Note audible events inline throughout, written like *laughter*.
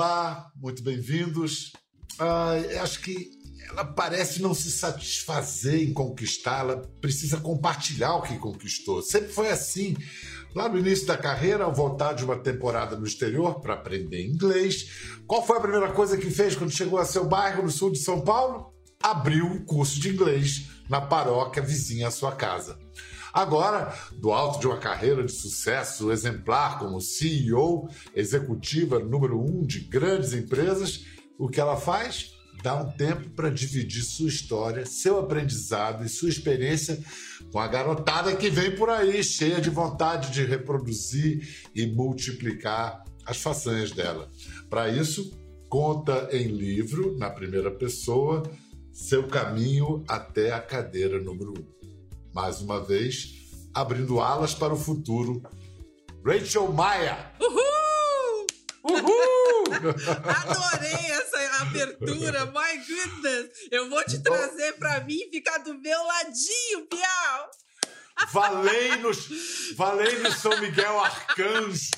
Olá, muito bem-vindos. Ah, acho que ela parece não se satisfazer em conquistar, ela precisa compartilhar o que conquistou. Sempre foi assim. Lá no início da carreira, ao voltar de uma temporada no exterior para aprender inglês, qual foi a primeira coisa que fez quando chegou a seu bairro no sul de São Paulo? Abriu um curso de inglês na paróquia vizinha à sua casa. Agora, do alto de uma carreira de sucesso exemplar como CEO, executiva número um de grandes empresas, o que ela faz? Dá um tempo para dividir sua história, seu aprendizado e sua experiência com a garotada que vem por aí, cheia de vontade de reproduzir e multiplicar as façanhas dela. Para isso, conta em livro, na primeira pessoa, seu caminho até a cadeira número um. Mais uma vez, abrindo alas para o futuro, Rachel Maia. Uhul! Uhul! *laughs* Adorei essa abertura, my goodness! Eu vou te trazer para mim e ficar do meu ladinho, Piau! Valei-nos, *laughs* valei-nos São Miguel Arcanjo.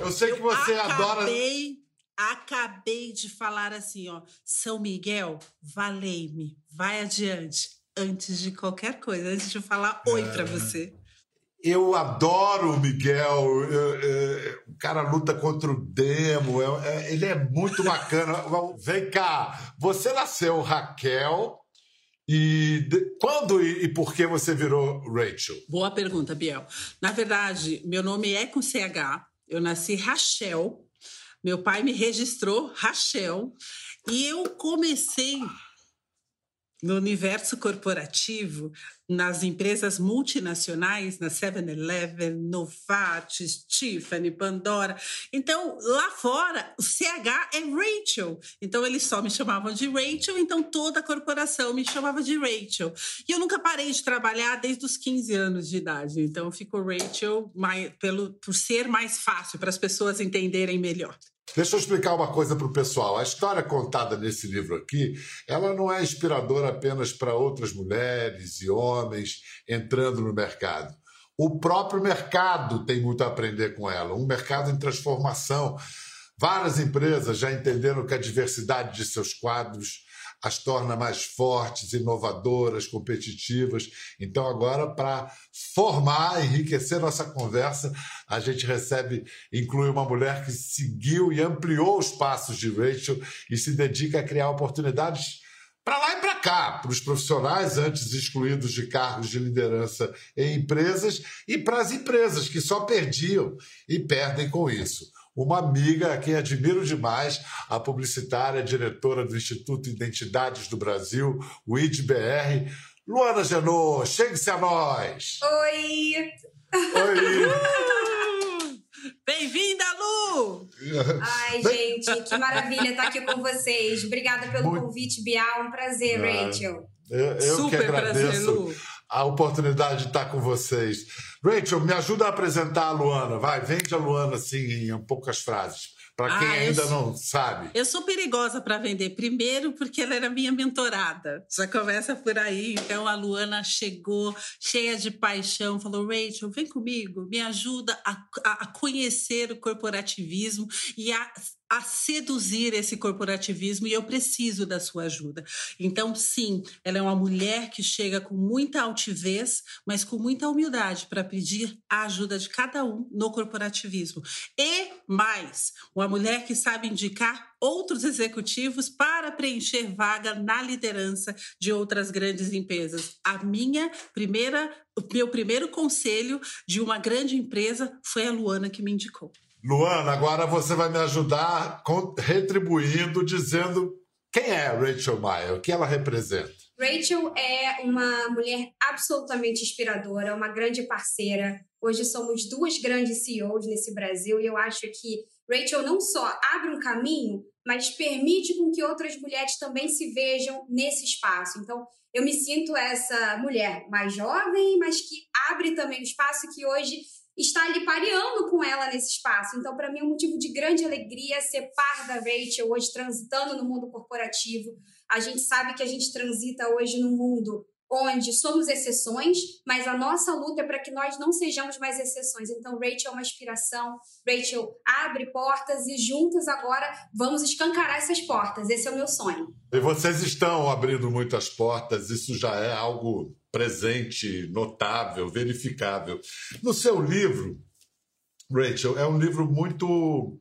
Eu sei que você acabei, adora. Acabei de falar assim, ó. São Miguel, valei-me. Vai adiante. Antes de qualquer coisa, antes de falar oi é... para você. Eu adoro o Miguel. Eu, eu, o cara luta contra o demo. Eu, é, ele é muito *laughs* bacana. Vem cá, você nasceu Raquel. E de, quando e, e, por que você virou Rachel? Boa pergunta, Biel. Na verdade, meu nome é com CH. Eu nasci Rachel. Meu pai me registrou Rachel. E eu comecei no universo corporativo, nas empresas multinacionais, na 7-Eleven, Novartis, Tiffany, Pandora. Então, lá fora, o CH é Rachel. Então, eles só me chamavam de Rachel, então toda a corporação me chamava de Rachel. E eu nunca parei de trabalhar desde os 15 anos de idade. Então, ficou Rachel mais, pelo, por ser mais fácil, para as pessoas entenderem melhor. Deixa eu explicar uma coisa para o pessoal. A história contada nesse livro aqui, ela não é inspiradora apenas para outras mulheres e homens entrando no mercado. O próprio mercado tem muito a aprender com ela. Um mercado em transformação. Várias empresas já entenderam que a diversidade de seus quadros as torna mais fortes, inovadoras, competitivas. Então, agora, para formar, enriquecer nossa conversa, a gente recebe, inclui uma mulher que seguiu e ampliou os passos de Rachel e se dedica a criar oportunidades para lá e para cá, para os profissionais antes excluídos de cargos de liderança em empresas e para as empresas que só perdiam e perdem com isso uma amiga a quem admiro demais, a publicitária, diretora do Instituto Identidades do Brasil, o IDBR, Luana Genô, chegue-se a nós! Oi! Oi! *laughs* Bem-vinda, Lu! Ai, gente, que maravilha estar aqui com vocês. Obrigada pelo Muito... convite, Bial. Um prazer, ah, Rachel. Eu, eu Super que agradeço prazer, Lu. A oportunidade de estar com vocês. Rachel, me ajuda a apresentar a Luana. Vai, vende a Luana assim em poucas frases. Para quem ah, ainda sou, não sabe. Eu sou perigosa para vender. Primeiro, porque ela era minha mentorada. Já começa por aí. Então, a Luana chegou cheia de paixão, falou: Rachel, vem comigo, me ajuda a, a conhecer o corporativismo e a a seduzir esse corporativismo e eu preciso da sua ajuda. Então, sim, ela é uma mulher que chega com muita altivez, mas com muita humildade para pedir a ajuda de cada um no corporativismo. E mais, uma mulher que sabe indicar outros executivos para preencher vaga na liderança de outras grandes empresas. A minha primeira, meu primeiro conselho de uma grande empresa foi a Luana que me indicou. Luana, agora você vai me ajudar retribuindo, dizendo quem é Rachel Maia, o que ela representa. Rachel é uma mulher absolutamente inspiradora, uma grande parceira. Hoje somos duas grandes CEOs nesse Brasil e eu acho que Rachel não só abre um caminho, mas permite com que outras mulheres também se vejam nesse espaço. Então, eu me sinto essa mulher mais jovem, mas que abre também o espaço que hoje estar ali pareando com ela nesse espaço. Então, para mim, é um motivo de grande alegria ser par da Rachel hoje transitando no mundo corporativo. A gente sabe que a gente transita hoje num mundo onde somos exceções, mas a nossa luta é para que nós não sejamos mais exceções. Então, Rachel é uma inspiração, Rachel abre portas e juntas agora vamos escancarar essas portas. Esse é o meu sonho. E vocês estão abrindo muitas portas, isso já é algo presente, notável, verificável. No seu livro, Rachel, é um livro muito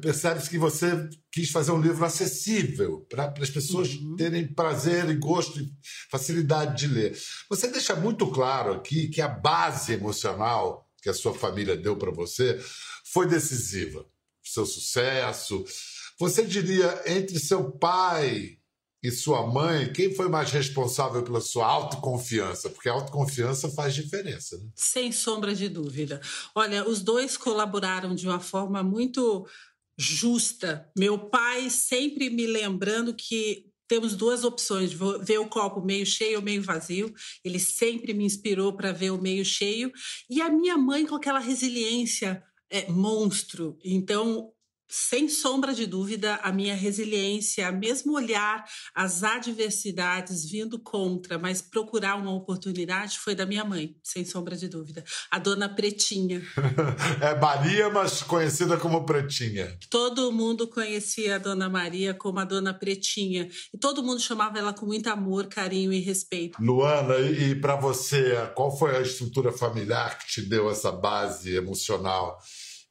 percebe-se que você quis fazer um livro acessível para as pessoas uhum. terem prazer e gosto e facilidade de ler. Você deixa muito claro aqui que a base emocional que a sua família deu para você foi decisiva. Seu sucesso. Você diria entre seu pai e sua mãe, quem foi mais responsável pela sua autoconfiança? Porque a autoconfiança faz diferença. Né? Sem sombra de dúvida. Olha, os dois colaboraram de uma forma muito justa. Meu pai sempre me lembrando que temos duas opções, ver o copo meio cheio ou meio vazio. Ele sempre me inspirou para ver o meio cheio. E a minha mãe com aquela resiliência é, monstro. Então, sem sombra de dúvida, a minha resiliência, mesmo olhar as adversidades vindo contra, mas procurar uma oportunidade, foi da minha mãe, sem sombra de dúvida. A dona Pretinha. *laughs* é Maria, mas conhecida como Pretinha. Todo mundo conhecia a dona Maria como a dona Pretinha. E todo mundo chamava ela com muito amor, carinho e respeito. Luana, e, e para você, qual foi a estrutura familiar que te deu essa base emocional?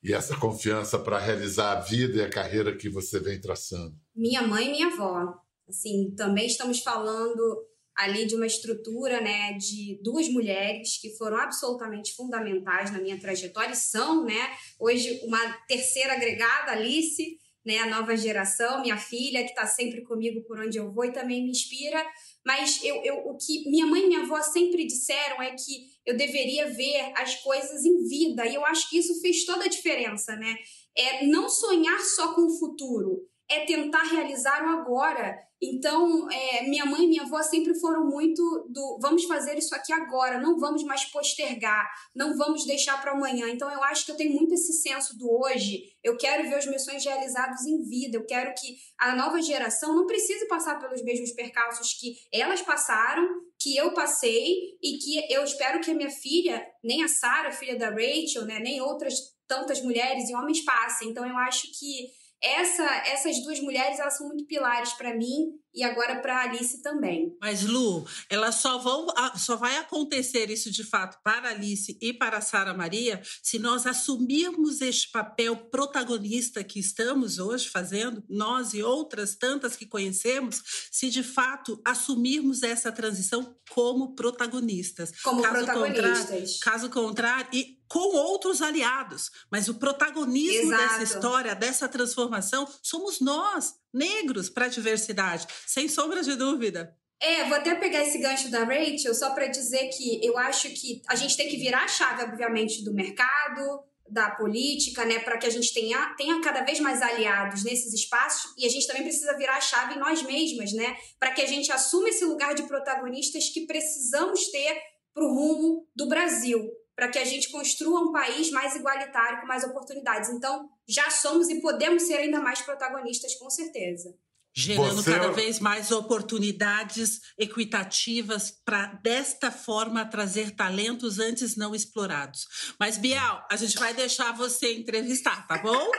E essa confiança para realizar a vida e a carreira que você vem traçando? Minha mãe e minha avó. Assim, também estamos falando ali de uma estrutura, né, de duas mulheres que foram absolutamente fundamentais na minha trajetória e são, né, hoje uma terceira agregada, Alice, né, a nova geração, minha filha que está sempre comigo por onde eu vou e também me inspira. Mas eu, eu, o que minha mãe e minha avó sempre disseram é que eu deveria ver as coisas em vida. E eu acho que isso fez toda a diferença, né? É não sonhar só com o futuro, é tentar realizar o agora. Então, é, minha mãe e minha avó sempre foram muito do vamos fazer isso aqui agora, não vamos mais postergar, não vamos deixar para amanhã. Então, eu acho que eu tenho muito esse senso do hoje. Eu quero ver os meus sonhos realizados em vida. Eu quero que a nova geração não precise passar pelos mesmos percalços que elas passaram, que eu passei e que eu espero que a minha filha, nem a Sara, filha da Rachel, né, nem outras tantas mulheres e homens passem. Então, eu acho que essa, essas duas mulheres elas são muito pilares para mim e agora para Alice também. Mas Lu, elas só vão só vai acontecer isso de fato para Alice e para Sara Maria se nós assumirmos este papel protagonista que estamos hoje fazendo, nós e outras tantas que conhecemos, se de fato assumirmos essa transição como protagonistas. Como caso protagonistas. Contrário, caso contrário, e com outros aliados. Mas o protagonismo Exato. dessa história, dessa transformação, somos nós, negros, para a diversidade, sem sombra de dúvida. É, vou até pegar esse gancho da Rachel só para dizer que eu acho que a gente tem que virar a chave, obviamente, do mercado, da política, né, para que a gente tenha, tenha cada vez mais aliados nesses espaços e a gente também precisa virar a chave em nós mesmas, né, para que a gente assuma esse lugar de protagonistas que precisamos ter para o rumo do Brasil para que a gente construa um país mais igualitário, com mais oportunidades. Então, já somos e podemos ser ainda mais protagonistas, com certeza. Gerando Você... cada vez mais oportunidades equitativas para, desta forma, trazer talentos antes não explorados. Mas, Bial, a gente vai deixar você entrevistar, tá bom? *laughs*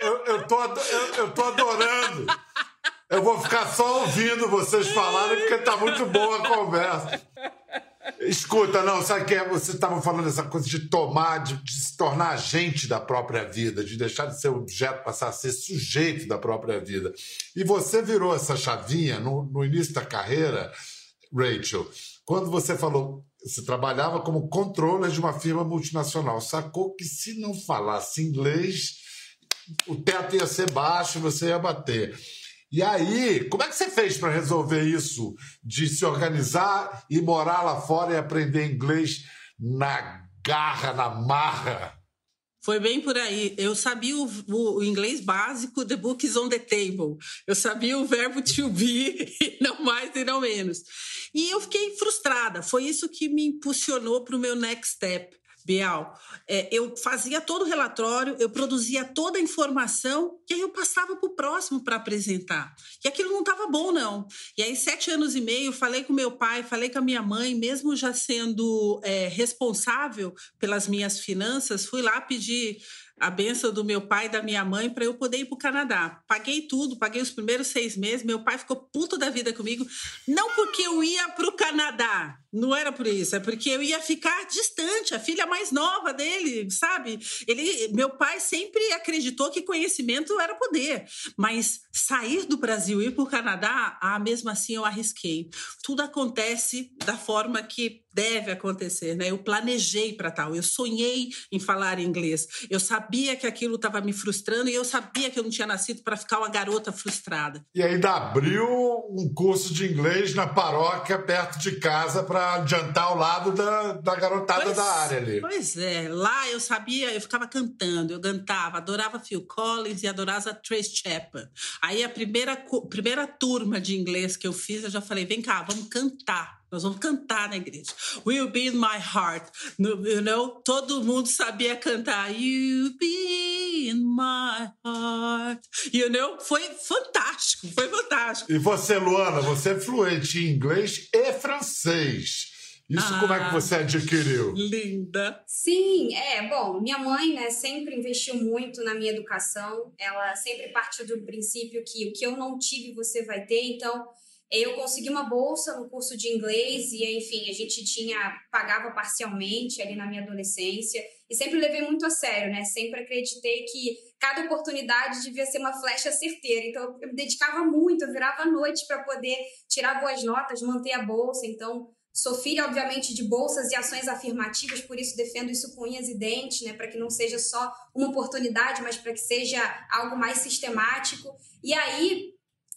eu, eu, eu, tô, eu, eu tô adorando. Eu vou ficar só ouvindo vocês falarem, porque tá muito boa a conversa. Escuta, não, sabe que é? Você estava falando essa coisa de tomar, de, de, se tornar agente da própria vida, de deixar de ser objeto, passar a ser sujeito da própria vida. E você virou essa chavinha no, no início da carreira, Rachel, quando você falou, você trabalhava como controller de uma firma multinacional, sacou que se não falasse inglês, o teto ia ser baixo você ia bater. E aí, como é que você fez para resolver isso de se organizar e morar lá fora e aprender inglês na garra, na marra? Foi bem por aí. Eu sabia o, o, o, inglês básico, the book is on the table. Eu sabia o verbo to be, *laughs* não mais e não menos. E eu fiquei frustrada. Foi isso que me impulsionou para o meu next step Bial, é, eu fazia todo o relatório, eu produzia toda a informação e aí eu passava para o próximo para apresentar. E aquilo não estava bom, não. E aí, sete anos e meio, falei com meu pai, falei com a minha mãe, mesmo já sendo é, responsável pelas minhas finanças, fui lá pedir a benção do meu pai e da minha mãe para eu poder ir para o Canadá. Paguei tudo, paguei os primeiros seis meses. Meu pai ficou puto da vida comigo, não porque eu ia para o Canadá, não era por isso, é porque eu ia ficar distante, a filha mais nova dele, sabe? Ele, meu pai sempre acreditou que conhecimento era poder, mas sair do Brasil e ir para o Canadá, ah, mesmo assim eu arrisquei. Tudo acontece da forma que deve acontecer, né? Eu planejei para tal, eu sonhei em falar inglês, eu sabia que aquilo estava me frustrando e eu sabia que eu não tinha nascido para ficar uma garota frustrada. E ainda abriu um curso de inglês na paróquia perto de casa para adiantar ao lado da, da garotada pois, da área ali. Pois é, lá eu sabia, eu ficava cantando, eu cantava, adorava Phil Collins e adorava Trace Chapman. Aí a primeira, primeira turma de inglês que eu fiz, eu já falei, vem cá, vamos cantar. Nós vamos cantar na igreja. Will be in my heart. You know? Todo mundo sabia cantar. You be in my heart. You know? Foi fantástico, foi fantástico. E você, Luana, você é fluente em inglês e francês. Isso ah, como é que você adquiriu? Linda. Sim, é, bom, minha mãe, né, sempre investiu muito na minha educação. Ela sempre partiu do princípio que o que eu não tive você vai ter, então eu consegui uma bolsa no curso de inglês e, enfim, a gente tinha pagava parcialmente ali na minha adolescência e sempre levei muito a sério, né? Sempre acreditei que cada oportunidade devia ser uma flecha certeira. Então, eu me dedicava muito, eu virava à noite para poder tirar boas notas, manter a bolsa. Então, sou filha, obviamente, de bolsas e ações afirmativas, por isso defendo isso com unhas e dentes, né? Para que não seja só uma oportunidade, mas para que seja algo mais sistemático. E aí,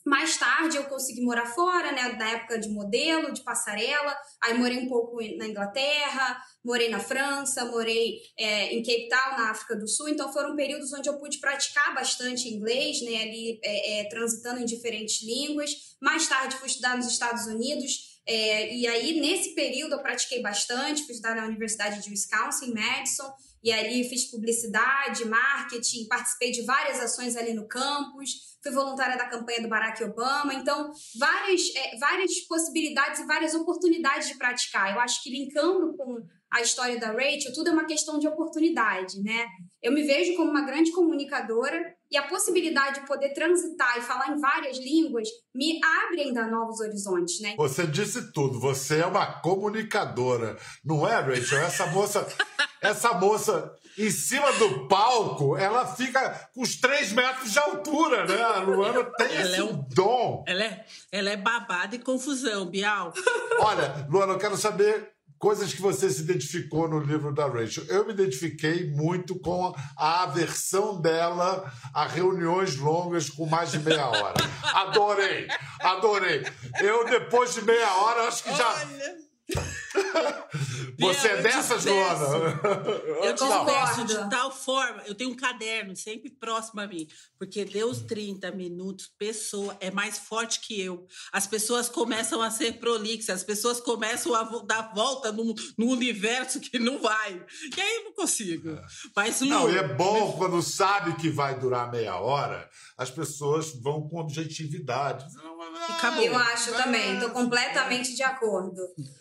mais tarde eu consegui morar fora, né, da época de modelo, de passarela. Aí morei um pouco na Inglaterra, morei na França, morei é, em Cape Town, na África do Sul. Então foram períodos onde eu pude praticar bastante inglês, né, ali é, é, transitando em diferentes línguas. Mais tarde fui estudar nos Estados Unidos. É, e aí, nesse período, eu pratiquei bastante, fui estudar na Universidade de Wisconsin, Madison, e ali fiz publicidade, marketing, participei de várias ações ali no campus, fui voluntária da campanha do Barack Obama. Então, várias, é, várias possibilidades e várias oportunidades de praticar. Eu acho que linkando com a história da Rachel, tudo é uma questão de oportunidade, né? Eu me vejo como uma grande comunicadora e a possibilidade de poder transitar e falar em várias línguas me abre ainda novos horizontes, né? Você disse tudo, você é uma comunicadora, não é, Rachel? Essa moça, *laughs* essa moça em cima do palco, ela fica com os três metros de altura, né? A Luana tem ela esse é um, dom. Ela é, ela é babada e confusão, Bial. Olha, Luana, eu quero saber coisas que você se identificou no livro da Rachel. Eu me identifiquei muito com a aversão dela a reuniões longas com mais de meia hora. Adorei, adorei. Eu, depois de meia hora, acho que já. Olha *laughs* Você é dessas, Luana? Eu *laughs* converso de tal forma. Eu tenho um caderno sempre próximo a mim, porque Deus 30 minutos, pessoa é mais forte que eu. As pessoas começam a ser prolixas, as pessoas começam a dar volta no, no universo que não vai. E aí eu não consigo. É. Mas, Lu, não, e é bom quando sabe que vai durar meia hora, as pessoas vão com objetividade. Acabou. Eu acho também, estou completamente de acordo.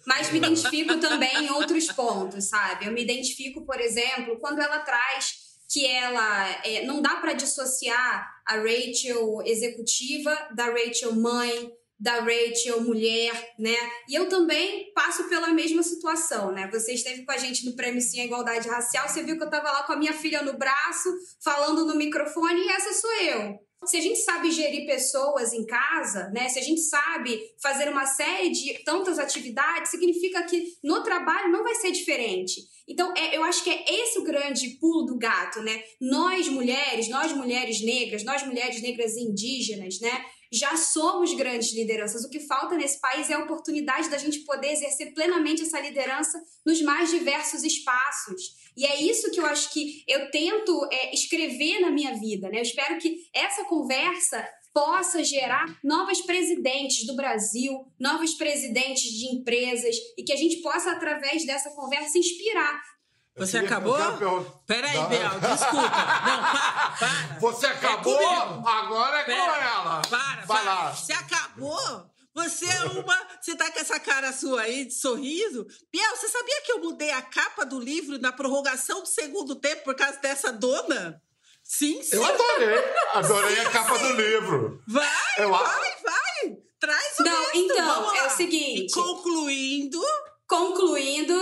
Mas me identifico também em outros pontos, sabe? Eu me identifico, por exemplo, quando ela traz que ela é, não dá para dissociar a Rachel executiva da Rachel mãe, da Rachel mulher, né? E eu também passo pela mesma situação, né? Você esteve com a gente no Prêmio Sim Igualdade Racial, você viu que eu estava lá com a minha filha no braço, falando no microfone, e essa sou eu. Se a gente sabe gerir pessoas em casa, né? Se a gente sabe fazer uma série de tantas atividades, significa que no trabalho não vai ser diferente. Então, é, eu acho que é esse o grande pulo do gato, né? Nós mulheres, nós mulheres negras, nós mulheres negras indígenas, né? já somos grandes lideranças. O que falta nesse país é a oportunidade da gente poder exercer plenamente essa liderança nos mais diversos espaços. E é isso que eu acho que eu tento é, escrever na minha vida. Né? Eu espero que essa conversa possa gerar novas presidentes do Brasil, novos presidentes de empresas e que a gente possa, através dessa conversa, inspirar Você acabou? Peraí, Bel, desculpa. Não, para, para. Você acabou? É Agora é Pera, com ela. Para, Vai para. Lá. Você acabou? Você é uma. Você tá com essa cara sua aí de sorriso? Biel, você sabia que eu mudei a capa do livro na prorrogação do segundo tempo por causa dessa dona? Sim, sim. Eu adorei. Adorei a capa do livro. Vai, eu vai, vai. Traz o Não, resto. então, é o seguinte. E concluindo. Concluindo,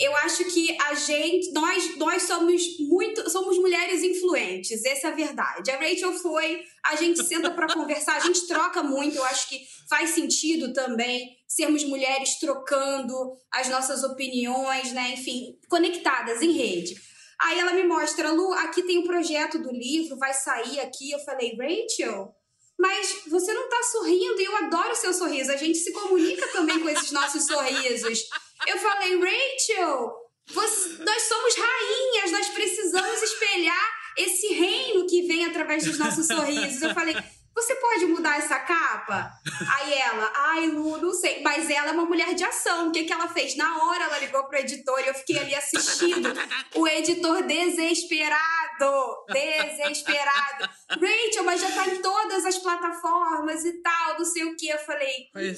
eu acho que a gente, nós, nós somos muito, somos mulheres influentes, essa é a verdade. A Rachel foi, a gente senta para conversar, a gente troca muito, eu acho que faz sentido também sermos mulheres trocando as nossas opiniões, né, enfim, conectadas em rede. Aí ela me mostra, Lu, aqui tem o um projeto do livro, vai sair aqui. Eu falei, Rachel, mas você não tá sorrindo e eu adoro o seu sorriso. A gente se comunica também com esses nossos sorrisos. Eu falei, Rachel, você, nós somos rainhas, nós precisamos espelhar esse reino que vem através dos nossos sorrisos. Eu falei, você pode mudar essa capa? Aí ela, ai, Lu, não sei. Mas ela é uma mulher de ação. O que, que ela fez? Na hora ela ligou pro editor e eu fiquei ali assistindo. O editor desesperado, desesperado. Rachel, mas já tá em todas as plataformas e tal, não sei o que. Eu falei, é.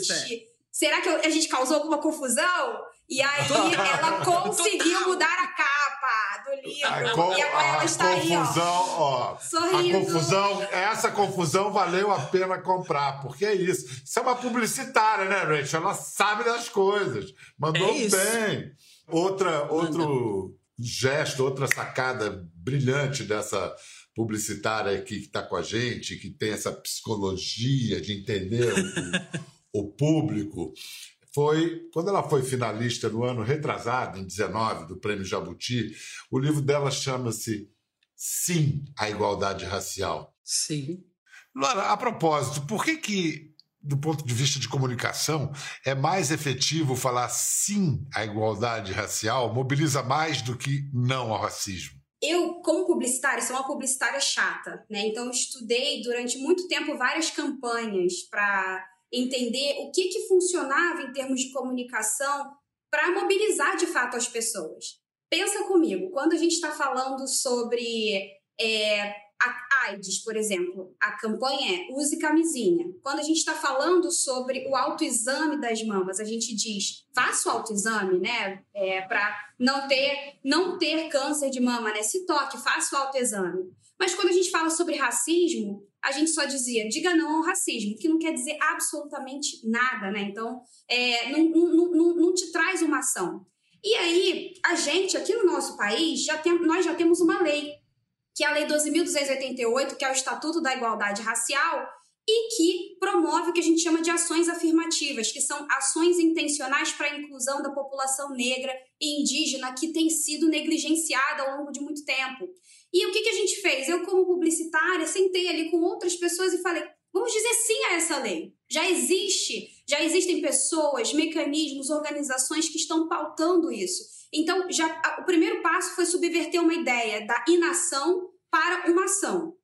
será que a gente causou alguma confusão? E aí *laughs* ela conseguiu mudar a capa do livro. A e agora ela está confusão, aí, ó. ó sorrindo. A confusão, essa confusão valeu a pena comprar, porque é isso. Isso é uma publicitária, né, Rachel? Ela sabe das coisas. Mandou é bem. Outra, outro gesto, outra sacada brilhante dessa publicitária que está com a gente, que tem essa psicologia de entender o, o público foi quando ela foi finalista no ano retrasado, em 19, do Prêmio Jabuti. O livro dela chama-se Sim à Igualdade Racial. Sim. Laura, a propósito, por que que do ponto de vista de comunicação, é mais efetivo falar sim à igualdade racial, mobiliza mais do que não ao racismo? Eu, como publicitária, sou uma publicitária chata, né? Então, estudei durante muito tempo várias campanhas para entender o que, que funcionava em termos de comunicação para mobilizar de fato as pessoas. Pensa comigo, quando a gente está falando sobre é, AIDS, por exemplo, a campanha é use camisinha. Quando a gente está falando sobre o autoexame das mamas, a gente diz faça o autoexame, né, é, para não ter não ter câncer de mama, né, se toque, faça o autoexame. Mas quando a gente fala sobre racismo, a gente só dizia diga não ao racismo, que não quer dizer absolutamente nada, né? Então, é, não, não, não, não te traz uma ação. E aí, a gente, aqui no nosso país, já tem, nós já temos uma lei, que é a Lei 12.288, que é o Estatuto da Igualdade Racial, e que promove o que a gente chama de ações afirmativas, que são ações intencionais para a inclusão da população negra e indígena que tem sido negligenciada ao longo de muito tempo. E o que, que a gente fez? Eu, como publicitária, sentei ali com outras pessoas e falei: vamos dizer sim a essa lei. Já existe, já existem pessoas, mecanismos, organizações que estão pautando isso. Então, já o primeiro passo foi subverter uma ideia da inação para uma ação.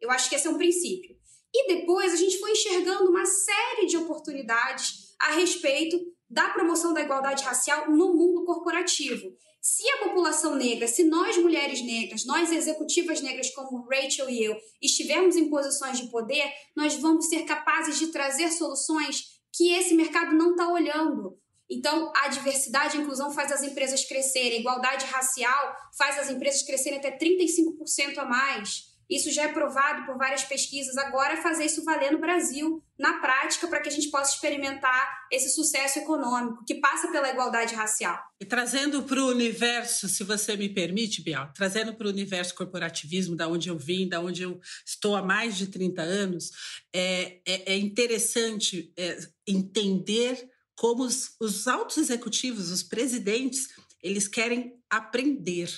Eu acho que esse é um princípio. E depois a gente foi enxergando uma série de oportunidades a respeito da promoção da igualdade racial no mundo corporativo. Se a população negra, se nós mulheres negras, nós executivas negras como Rachel e eu, estivermos em posições de poder, nós vamos ser capazes de trazer soluções que esse mercado não está olhando. Então, a diversidade e inclusão faz as empresas crescerem, a igualdade racial faz as empresas crescerem até 35% a mais. Isso já é provado por várias pesquisas. Agora é fazer isso valer no Brasil, na prática, para que a gente possa experimentar esse sucesso econômico que passa pela igualdade racial. E trazendo para o universo, se você me permite, Bial, trazendo para o universo corporativismo, da onde eu vim, da onde eu estou há mais de 30 anos, é, é, é interessante é, entender como os, os altos executivos, os presidentes, eles querem aprender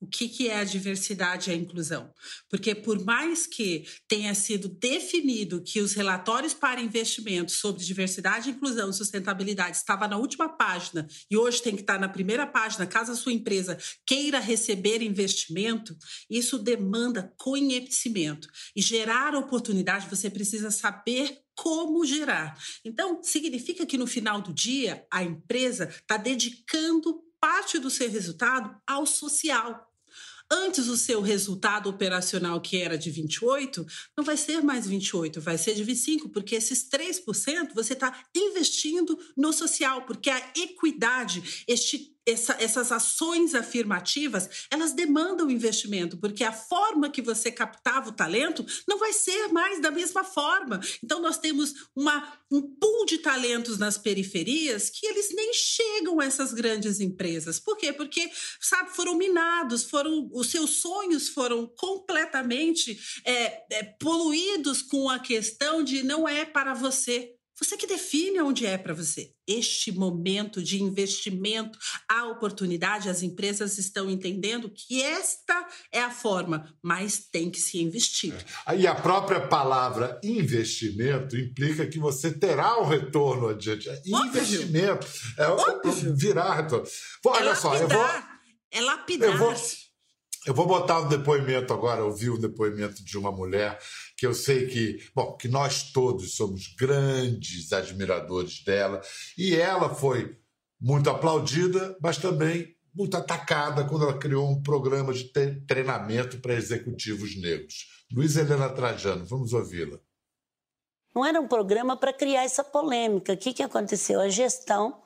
o que, que é a diversidade e a inclusão. Porque, por mais que tenha sido definido que os relatórios para investimentos sobre diversidade, inclusão e sustentabilidade estava na última página e hoje tem que estar na primeira página, caso a sua empresa queira receber investimento, isso demanda conhecimento. E gerar oportunidade, você precisa saber como gerar. Então, significa que no final do dia, a empresa está dedicando parte do seu resultado ao social. Antes o seu resultado operacional, que era de 28, não vai ser mais 28, vai ser de 25, porque esses 3% você está investindo no social, porque a equidade, este essa, essas ações afirmativas, elas demandam investimento, porque a forma que você captava o talento não vai ser mais da mesma forma. Então, nós temos uma, um pool de talentos nas periferias que eles nem chegam a essas grandes empresas. Por quê? Porque, sabe, foram minados, foram os seus sonhos foram completamente é, é, poluídos com a questão de não é para você, você que define onde é para você. Este momento de investimento, a oportunidade, as empresas estão entendendo que esta é a forma, mas tem que se investir. É. E a própria palavra investimento implica que você terá um retorno adiante. Óbvio. Investimento. É Óbvio. virar retorno. Olha é só, eu vou. É lapidar. Eu vou, eu vou botar um depoimento agora, ouvir o um depoimento de uma mulher que eu sei que, bom, que nós todos somos grandes admiradores dela, e ela foi muito aplaudida, mas também muito atacada quando ela criou um programa de treinamento para executivos negros. Luiz Helena Trajano, vamos ouvi-la. Não era um programa para criar essa polêmica. O que, que aconteceu? A gestão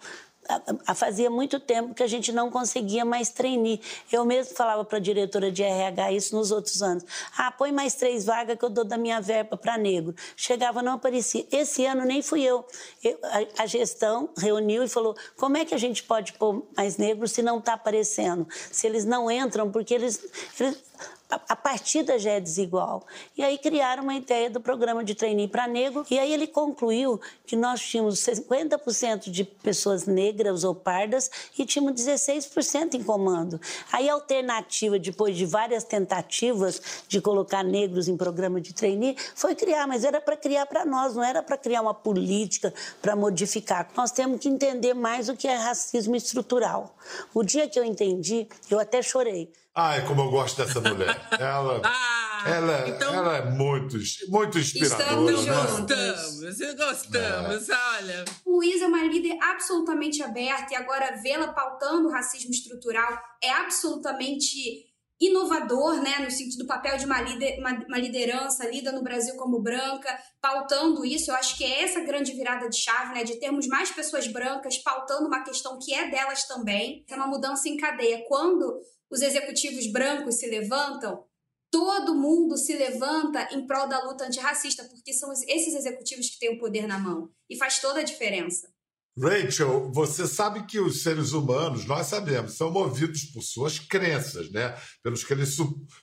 fazia muito tempo que a gente não conseguia mais treinar. Eu mesmo falava para a diretora de RH isso nos outros anos. Ah, põe mais três vagas que eu dou da minha verba para negro. Chegava, não aparecia. Esse ano nem fui eu. eu a, a, gestão reuniu e falou: como é que a gente pode pôr mais negros se não está aparecendo? Se eles não entram, porque eles, eles a partida já é desigual. E aí criaram uma ideia do programa de trainee para negro, e aí ele concluiu que nós tínhamos 50% de pessoas negras ou pardas e tínhamos 16% em comando. Aí a alternativa, depois de várias tentativas de colocar negros em programa de trainee, foi criar, mas era para criar para nós, não era para criar uma política para modificar. Nós temos que entender mais o que é racismo estrutural. O dia que eu entendi, eu até chorei. Ai, como eu gosto dessa *laughs* mulher. Ela, ah, ela, então, ela é muito, muito inspiradora. Estamos né? gostamos, gostamos, é. olha. Luísa é uma líder absolutamente aberta e agora vê-la pautando o racismo estrutural é absolutamente inovador, né, no sentido do papel de uma, lider, uma, uma, liderança lida no Brasil como branca, pautando isso. Eu acho que é essa grande virada de chave, né, de termos mais pessoas brancas pautando uma questão que é delas também. É uma mudança em cadeia. Quando os executivos brancos se levantam, todo mundo se levanta em prol da luta antirracista, porque são esses executivos que têm o poder na mão. E faz toda a diferença. Rachel, você sabe que os seres humanos, nós sabemos, são movidos por suas crenças, né? Pelos que eles,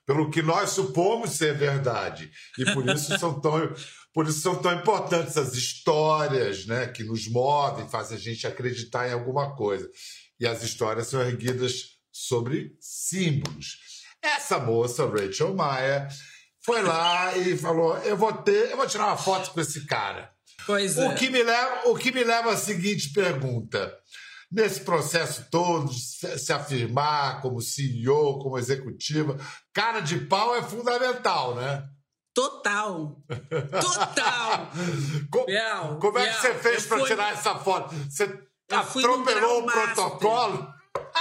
pelo que nós supomos ser verdade. E por isso são tão, *laughs* por isso são tão importantes as histórias, né? Que nos movem, fazem a gente acreditar em alguma coisa. E as histórias são erguidas sobre símbolos. Essa moça, Rachel Maia, foi lá e falou: eu vou ter, eu vou tirar uma foto com esse cara. Pois é. O que me leva, o que me leva à seguinte pergunta. Nesse processo todo se afirmar como CEO, como executiva, cara de pau é fundamental, né? Total. Total. *laughs* como, como é que você fez para fui... tirar essa foto? Você atropelou o protocolo?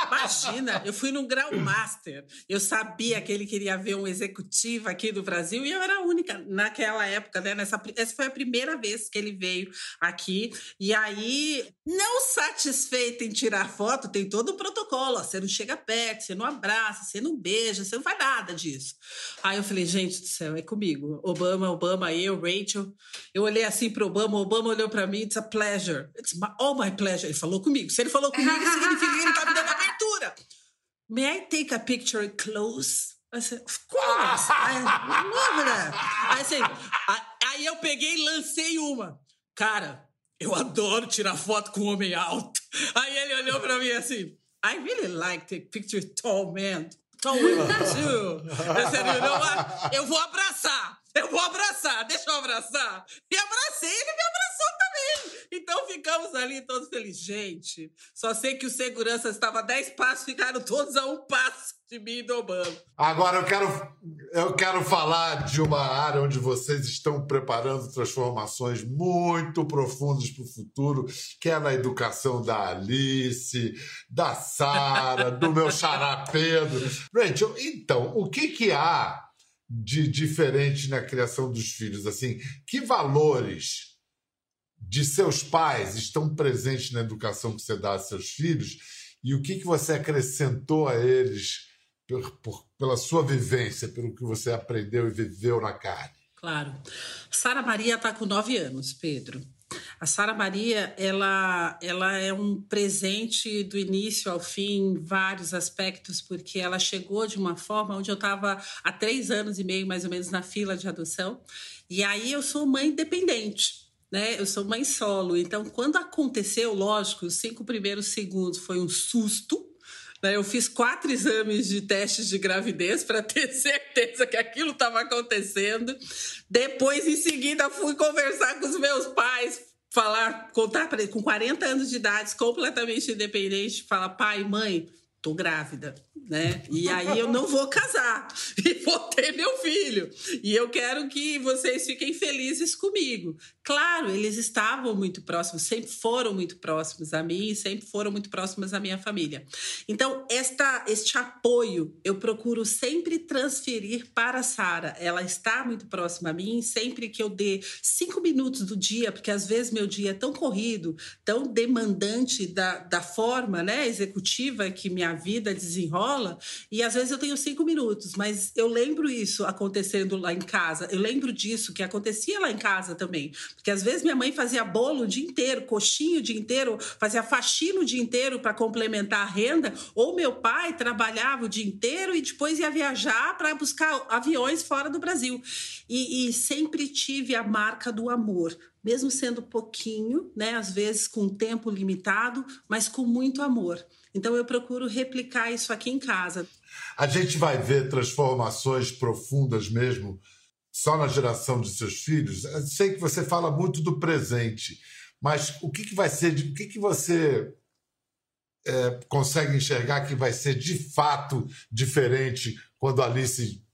Imagina, eu fui num grau master. Eu sabia que ele queria ver um executivo aqui do Brasil e eu era a única naquela época, né? Nessa, essa foi a primeira vez que ele veio aqui. E aí, não satisfeito em tirar foto, tem todo o protocolo. Ó, você não chega perto, você não abraça, você não beija, você não faz nada disso. Aí eu falei, gente do céu, é comigo. Obama, Obama, eu, Rachel. Eu olhei assim para Obama, Obama olhou para mim, it's a pleasure. It's my, all my pleasure. Ele falou comigo. Se ele falou comigo, significa que ele tá me dando abertura. May I take a picture close? I said, of course. I love that. I said, aí eu peguei e lancei uma. Cara, eu adoro tirar foto com homem alto. Aí ele olhou pra mim assim, I really like take picture tall men. Tall women too. Eu said, you know what? Eu vou abraçar. Eu vou abraçar. Deixa eu abraçar. E abracei, ele me abraçou também. Então ficamos ali todos felizes. Gente, só sei que o segurança estava a 10 passos, ficaram todos a um passo. de mim do Obama. Agora eu quero, eu quero falar de uma área onde vocês estão preparando transformações muito profundas para o futuro, que é na educação da Alice, da Sara, do meu xará Pedro. Rachel, então, o que, que há de diferente na criação dos filhos? Assim, que valores de seus pais estão presentes na educação que você dá a seus filhos e o que, que você acrescentou a eles por, por, pela sua vivência, pelo que você aprendeu e viveu na carne? Claro. Sara Maria está com nove anos, Pedro. A Sara Maria, ela, ela é um presente do início ao fim, em vários aspectos, porque ela chegou de uma forma onde eu estava há três anos e meio, mais ou menos, na fila de adoção. E aí eu sou mãe independente. Né? Eu sou mãe solo, então quando aconteceu, lógico, os cinco primeiros segundos foi um susto? Eu fiz quatro exames de testes de gravidez para ter *laughs* certeza que aquilo estava acontecendo. Depois, em seguida, fui conversar com os meus pais, falar, contar para eles, com 40 anos de idade, completamente independente, falar, pai, mãe, tô grávida né? E aí eu não vou casar *laughs* e vou ter meu filho. E eu quero que vocês fiquem felizes comigo. Claro, eles estavam muito próximos, sempre foram muito próximos a mim, sempre foram muito próximos à minha família. Então, esta, este apoio eu procuro sempre transferir para a Sara. Ela está muito próxima a mim, sempre que eu dê cinco minutos do dia, porque às vezes meu dia é tão corrido, tão demandante da, da forma né, executiva que minha vida desenrola e às vezes eu tenho cinco minutos, mas eu lembro isso acontecendo lá em casa. Eu lembro disso que acontecia lá em casa também, porque às vezes minha mãe fazia bolo o dia inteiro, coxinho o dia inteiro, fazia faxina o dia inteiro para complementar a renda, ou meu pai trabalhava o dia inteiro e depois ia viajar para buscar aviões fora do Brasil. E, e sempre tive a marca do amor mesmo sendo pouquinho, né, às vezes com tempo limitado, mas com muito amor. Então eu procuro replicar isso aqui em casa. A gente vai ver transformações profundas mesmo só na geração de seus filhos. Eu sei que você fala muito do presente, mas o que, que vai ser, o que, que você é, consegue enxergar que vai ser de fato diferente quando Alice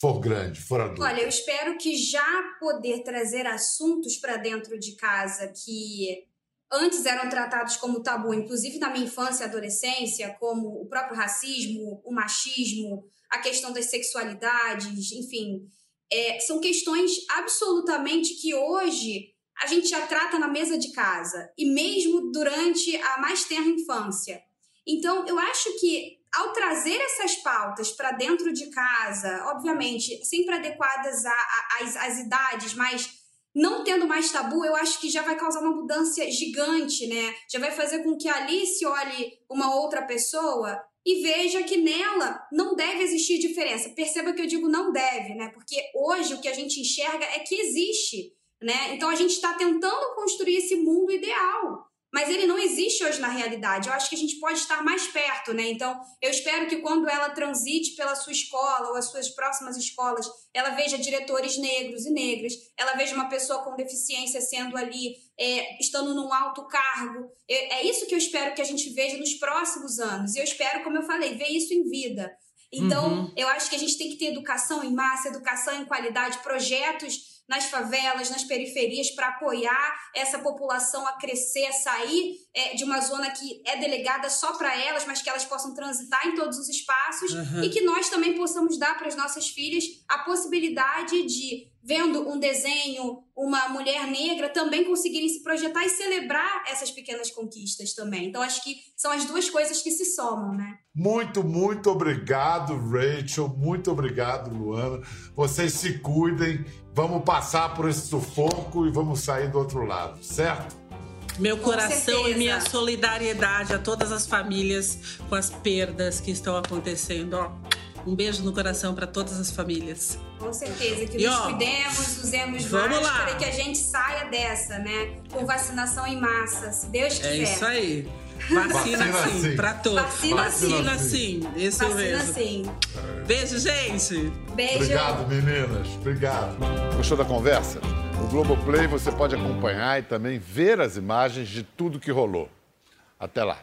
for grande, for adulta? Olha, eu espero que já poder trazer assuntos para dentro de casa que antes eram tratados como tabu, inclusive na minha infância e adolescência, como o próprio racismo, o machismo, a questão das sexualidades, enfim, é, são questões absolutamente que hoje a gente já trata na mesa de casa e mesmo durante a mais tenra infância. Então, eu acho que ao trazer essas pautas para dentro de casa, obviamente, sempre adequadas às idades, mas não tendo mais tabu, eu acho que já vai causar uma mudança gigante, né? Já vai fazer com que Alice olhe uma outra pessoa e veja que nela não deve existir diferença. Perceba que eu digo não deve, né? Porque hoje o que a gente enxerga é que existe, né? Então a gente está tentando construir esse mundo ideal mas ele não existe hoje na realidade. Eu acho que a gente pode estar mais perto, né? Então, eu espero que quando ela transite pela sua escola ou as suas próximas escolas, ela veja diretores negros e negras, ela veja uma pessoa com deficiência sendo ali, é, estando num alto cargo. É, é isso que eu espero que a gente veja nos próximos anos. E eu espero, como eu falei, ver isso em vida. Então, uhum. eu acho que a gente tem que ter educação em massa, educação em qualidade, projetos nas favelas, nas periferias, para apoiar essa população a crescer, a sair é, de uma zona que é delegada só para elas, mas que elas possam transitar em todos os espaços uhum. e que nós também possamos dar para as nossas filhas a possibilidade de vendo um desenho, uma mulher negra, também conseguirem se projetar e celebrar essas pequenas conquistas também. Então, acho que são as duas coisas que se somam, né? Muito, muito obrigado, Rachel. Muito obrigado, Luana. Vocês se cuidem. Vamos passar por esse sufoco e vamos sair do outro lado, certo? Meu coração e minha solidariedade a todas as famílias com as perdas que estão acontecendo. Ó. Um beijo no coração para todas as famílias. Com certeza, que e, nos ó, cuidemos, usemos vamos máscara lá. e que a gente saia dessa, né? Com vacinação em massa, se Deus é quiser. É isso aí. Vacina, Vacina sim, pra todos. Vacina, Vacina sim. sim. Isso Vacina mesmo. sim. Beijo, gente. Beijo. Obrigado, meninas. Obrigado. Gostou da conversa? No Globoplay você pode acompanhar e também ver as imagens de tudo que rolou. Até lá.